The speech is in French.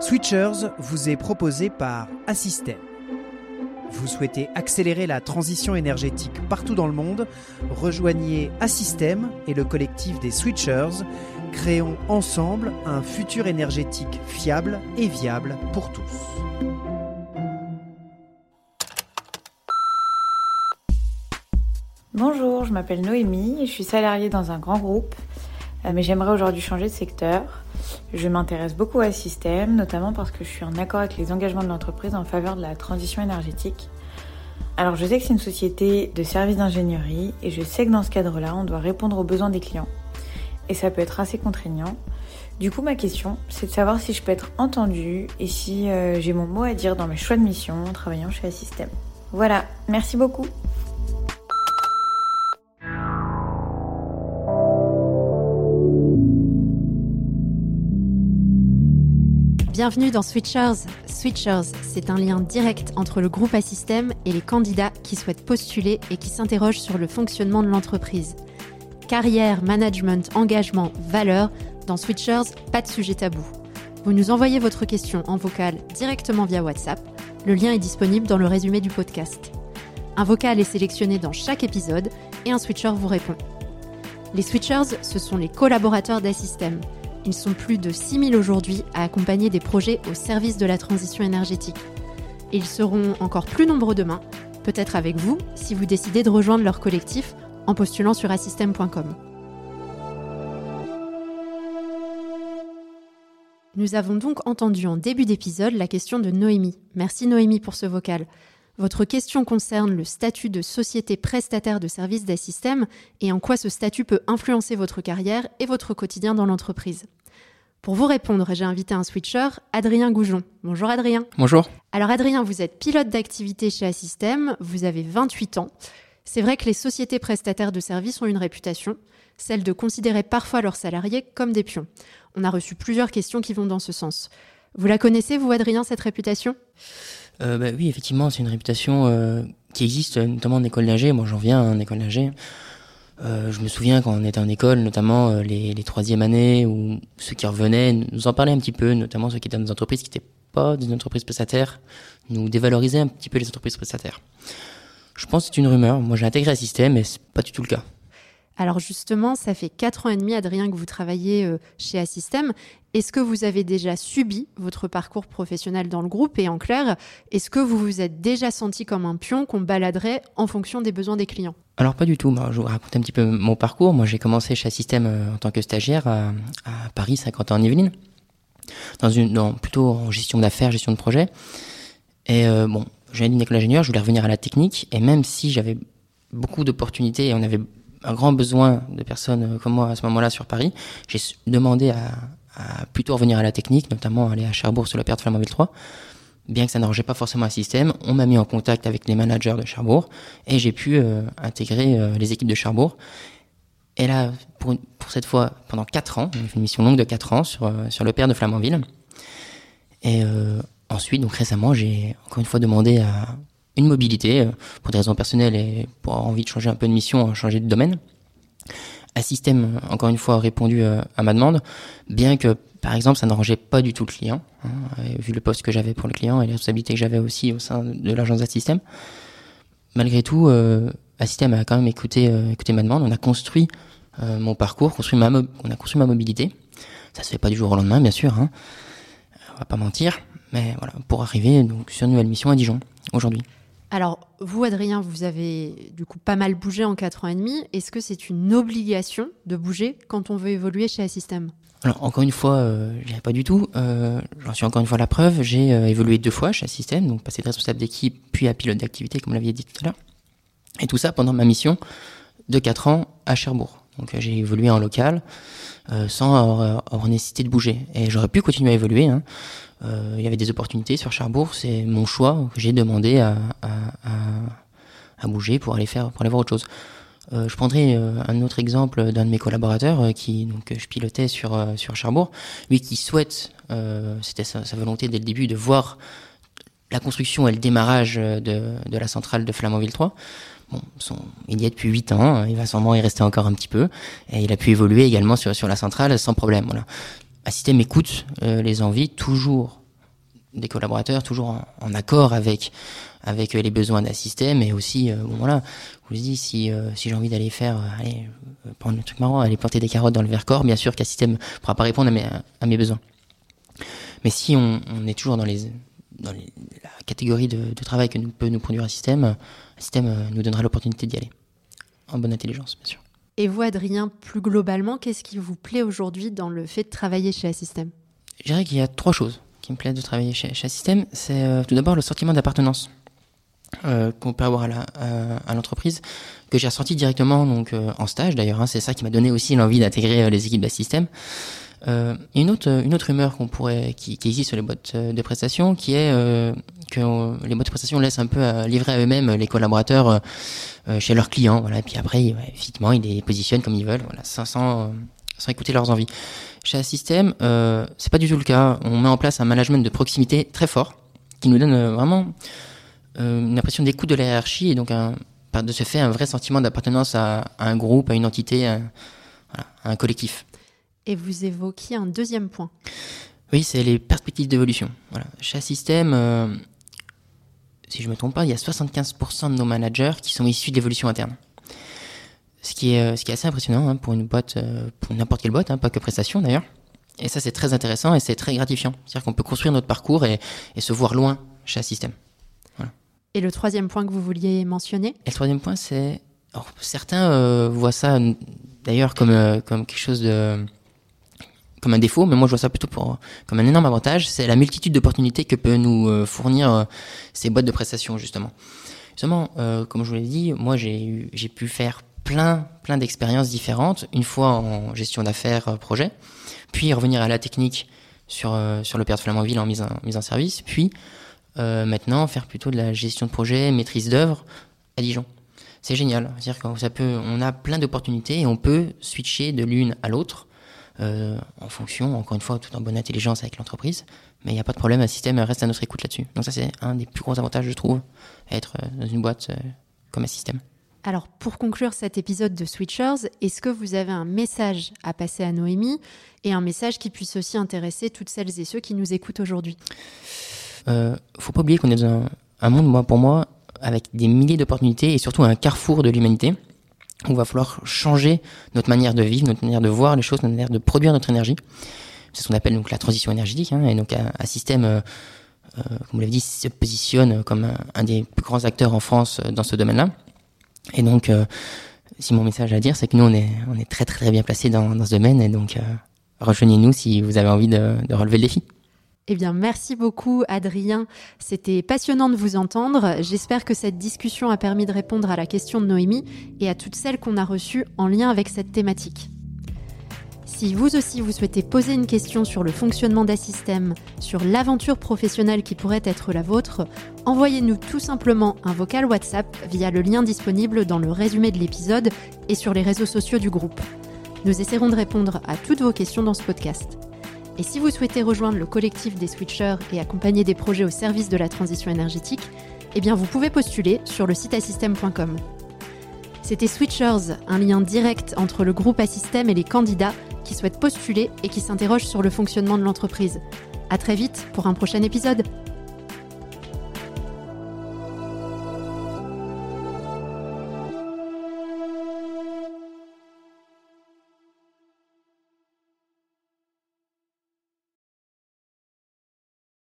Switchers vous est proposé par Assystem. Vous souhaitez accélérer la transition énergétique partout dans le monde? Rejoignez Assystem et le collectif des Switchers. Créons ensemble un futur énergétique fiable et viable pour tous. Bonjour, je m'appelle Noémie et je suis salariée dans un grand groupe, mais j'aimerais aujourd'hui changer de secteur. Je m'intéresse beaucoup à système, notamment parce que je suis en accord avec les engagements de l'entreprise en faveur de la transition énergétique. Alors je sais que c'est une société de services d'ingénierie et je sais que dans ce cadre-là, on doit répondre aux besoins des clients. Et ça peut être assez contraignant. Du coup, ma question, c'est de savoir si je peux être entendue et si euh, j'ai mon mot à dire dans mes choix de mission en travaillant chez Assystem. Voilà, merci beaucoup. Bienvenue dans Switchers. Switchers, c'est un lien direct entre le groupe Assystem et les candidats qui souhaitent postuler et qui s'interrogent sur le fonctionnement de l'entreprise. Carrière, management, engagement, valeur, dans Switchers, pas de sujet tabou. Vous nous envoyez votre question en vocal directement via WhatsApp. Le lien est disponible dans le résumé du podcast. Un vocal est sélectionné dans chaque épisode et un switcher vous répond. Les switchers, ce sont les collaborateurs d'Assystem. Ils sont plus de 6000 aujourd'hui à accompagner des projets au service de la transition énergétique. Ils seront encore plus nombreux demain, peut-être avec vous, si vous décidez de rejoindre leur collectif en postulant sur assystem.com. Nous avons donc entendu en début d'épisode la question de Noémie. Merci Noémie pour ce vocal. Votre question concerne le statut de société prestataire de services d'Assystem et en quoi ce statut peut influencer votre carrière et votre quotidien dans l'entreprise. Pour vous répondre, j'ai invité un switcher, Adrien Goujon. Bonjour Adrien. Bonjour. Alors Adrien, vous êtes pilote d'activité chez Assystem, vous avez 28 ans. C'est vrai que les sociétés prestataires de services ont une réputation, celle de considérer parfois leurs salariés comme des pions. On a reçu plusieurs questions qui vont dans ce sens. Vous la connaissez, vous Adrien, cette réputation? Euh, bah, Oui, effectivement, c'est une réputation euh, qui existe notamment en école d'ingé. Moi, j'en viens en école d'ingé. Euh, je me souviens quand on était en école, notamment euh, les, les troisième années, où ceux qui revenaient nous en parlaient un petit peu, notamment ceux qui étaient dans des entreprises qui n'étaient pas des entreprises prestataires, nous dévalorisaient un petit peu les entreprises prestataires. Je pense que c'est une rumeur. Moi, j'ai intégré un système, mais c'est pas du tout le cas. Alors justement, ça fait 4 ans et demi, Adrien, que vous travaillez euh, chez Assystem. Est-ce que vous avez déjà subi votre parcours professionnel dans le groupe? Et en clair, est-ce que vous vous êtes déjà senti comme un pion qu'on baladerait en fonction des besoins des clients? Alors pas du tout. Moi, je vous raconter un petit peu mon parcours. Moi, j'ai commencé chez Assystem euh, en tant que stagiaire à, à Paris, 50 ans en Yvelines, dans une, plutôt en gestion d'affaires, gestion de projet. Et euh, bon, j'ai une école d'ingénieur, je voulais revenir à la technique. Et même si j'avais beaucoup d'opportunités et on avait un grand besoin de personnes comme moi à ce moment-là sur Paris, j'ai demandé à, à, plutôt revenir à la technique, notamment aller à Cherbourg sur le père de Flamanville 3. Bien que ça n'arrangeait pas forcément un système, on m'a mis en contact avec les managers de Cherbourg et j'ai pu euh, intégrer euh, les équipes de Cherbourg. Et là, pour, pour cette fois, pendant 4 ans, fait une mission longue de 4 ans sur, euh, sur le père de Flamanville. Et ensuite, donc récemment, j'ai encore une fois demandé à une mobilité euh, pour des raisons personnelles et pour avoir envie de changer un peu de mission, changer de domaine. Assystem, encore une fois, a répondu euh, à ma demande, bien que, par exemple, ça n'arrangeait pas du tout le client, hein, vu le poste que j'avais pour le client et les responsabilités que j'avais aussi au sein de l'agence Assystem. Malgré tout, euh, Assystem a quand même écouté, euh, écouté ma demande. On a construit euh, mon parcours, construit ma on a construit ma mobilité. Ça se fait pas du jour au lendemain, bien sûr. Hein. On va pas mentir, mais voilà, pour arriver donc sur une nouvelle mission à Dijon aujourd'hui. Alors, vous, Adrien, vous avez du coup pas mal bougé en 4 ans et demi. Est-ce que c'est une obligation de bouger quand on veut évoluer chez Assystem Alors, encore une fois, euh, pas du tout. Euh, J'en suis encore une fois la preuve. J'ai euh, évolué deux fois chez Assystem, donc passé de responsable d'équipe puis à pilote d'activité, comme vous l'aviez dit tout à l'heure. Et tout ça pendant ma mission de 4 ans à Cherbourg. Donc, j'ai évolué en local euh, sans avoir, avoir, nécessité de bouger. Et j'aurais pu continuer à évoluer. Hein. Euh, il y avait des opportunités sur Cherbourg, c'est mon choix que j'ai demandé à, à, à, à, bouger pour aller faire, pour aller voir autre chose. Euh, je prendrai euh, un autre exemple d'un de mes collaborateurs euh, qui donc je pilotais sur euh, sur Cherbourg, lui qui souhaite, c'était sa, volonté dès le début de voir la construction et le démarrage de, de la centrale de Flamanville 3. Bon, son, il y est depuis 8 ans, il va sûrement y rester encore un petit peu, et il a pu évoluer également sur, sur la centrale sans problème. Voilà. Assystem écoute euh, les envies toujours des collaborateurs, toujours en, accord avec avec les besoins d'un système et aussi bon voilà. Je vous dis si si j'ai envie d'aller faire allez prendre un truc marrant aller planter des carottes dans le Vercors bien sûr qu'un système pourra pas répondre à mes besoins. Mais si on, est toujours dans la catégorie de, travail que peut nous produire un système un système nous donnera l'opportunité d'y aller. En bonne intelligence bien sûr et vous, Adrien, plus globalement, qu'est-ce qui vous plaît aujourd'hui dans le fait de travailler chez Assystem Je dirais qu'il y a trois choses qui me plaisent de travailler chez, chez Assystem. C'est euh, tout d'abord le sentiment d'appartenance euh, qu'on peut avoir à l'entreprise, que j'ai ressenti directement donc euh, en stage d'ailleurs. Hein, c'est ça qui m'a donné aussi l'envie d'intégrer euh, les équipes d'Assystem. Euh, une autre une autre rumeur qu'on pourrait qui, existe sur les boîtes de prestations, qui est euh, que les boîtes de prestations laissent un peu à, livrer à eux-mêmes les collaborateurs euh, chez leurs clients, voilà. Et puis après, effectivement, ils les positionnent comme ils veulent, voilà, sans sans, sans écouter leurs envies. Chez Assystem, euh, c'est pas du tout le cas. On met en place un management de proximité très fort, qui nous donne vraiment une impression d'écoute de la hiérarchie et donc un, de ce fait un vrai sentiment d'appartenance à, un groupe, à une entité, à un collectif. Et vous évoquiez un deuxième point. Oui, c'est les perspectives d'évolution. Voilà. Chez Système, euh, si je me trompe pas, il y a 75% de nos managers qui sont issus de l'évolution interne. Ce qui est, ce qui est assez impressionnant hein, pour une boîte, euh, pour n'importe quelle boîte, hein, pas que prestation d'ailleurs. Et ça, c'est très intéressant et c'est très gratifiant. C'est-à-dire qu'on peut construire notre parcours et, et se voir loin chez Système. Voilà. Et le troisième point que vous vouliez mentionner? Et le troisième point, c'est. certains euh, voient ça d'ailleurs comme, euh, comme quelque chose de comme un défaut, mais moi je vois ça plutôt pour, comme un énorme avantage, c'est la multitude d'opportunités que peut nous euh, fournir euh, ces boîtes de prestations justement. Justement, euh, comme je vous l'ai dit, moi j'ai j'ai pu faire plein plein d'expériences différentes, une fois en gestion d'affaires euh, projet, puis revenir à la technique sur sur le Père de Flamanville en mise en mise en service, puis maintenant faire plutôt de la gestion de projet, maîtrise d'œuvre à Dijon. C'est génial, c'est-à-dire ça peut, on a plein d'opportunités et on peut switcher de l'une à l'autre euh, en fonction, encore une fois, tout en bonne intelligence avec l'entreprise. Mais il n'y a pas de problème, un système reste à notre écoute là-dessus. Donc ça, c'est un des plus gros avantages, je trouve, à être euh, dans une boîte euh, comme un système. Alors, pour conclure cet épisode de Switchers, est-ce que vous avez un message à passer à Noémie et un message qui puisse aussi intéresser toutes celles et ceux qui nous écoutent aujourd'hui? Euh, Faut pas oublier qu'on est dans un, un monde, moi, pour moi, avec des milliers d'opportunités et surtout un carrefour de l'humanité où il va falloir changer notre manière de vivre, notre manière de voir les choses, notre manière de produire notre énergie. C'est ce qu'on appelle donc la transition énergétique. Hein, et donc un, système, euh, euh, comme vous l'avez dit, se positionne comme un, un, des plus grands acteurs en France euh, dans ce domaine-là. Et donc, euh, si mon message à dire, c'est que nous, on est, on est très très très bien placés dans, dans ce domaine. Et donc, euh, rejoignez-nous si vous avez envie de, de relever le défi. Eh bien, merci beaucoup, Adrien. C'était passionnant de vous entendre. J'espère que cette discussion a permis de répondre à la question de Noémie et à toutes celles qu'on a reçues en lien avec cette thématique. Si vous aussi vous souhaitez poser une question sur le fonctionnement d'Assystem, sur l'aventure professionnelle qui pourrait être la vôtre, envoyez-nous tout simplement un vocal WhatsApp via le lien disponible dans le résumé de l'épisode et sur les réseaux sociaux du groupe. Nous essaierons de répondre à toutes vos questions dans ce podcast. Et si vous souhaitez rejoindre le collectif des switchers et accompagner des projets au service de la transition énergétique, eh bien vous pouvez postuler sur le site assystem.com. C'était Switchers, un lien direct entre le groupe Assystem et les candidats qui souhaitent postuler et qui s'interrogent sur le fonctionnement de l'entreprise. À très vite pour un prochain épisode.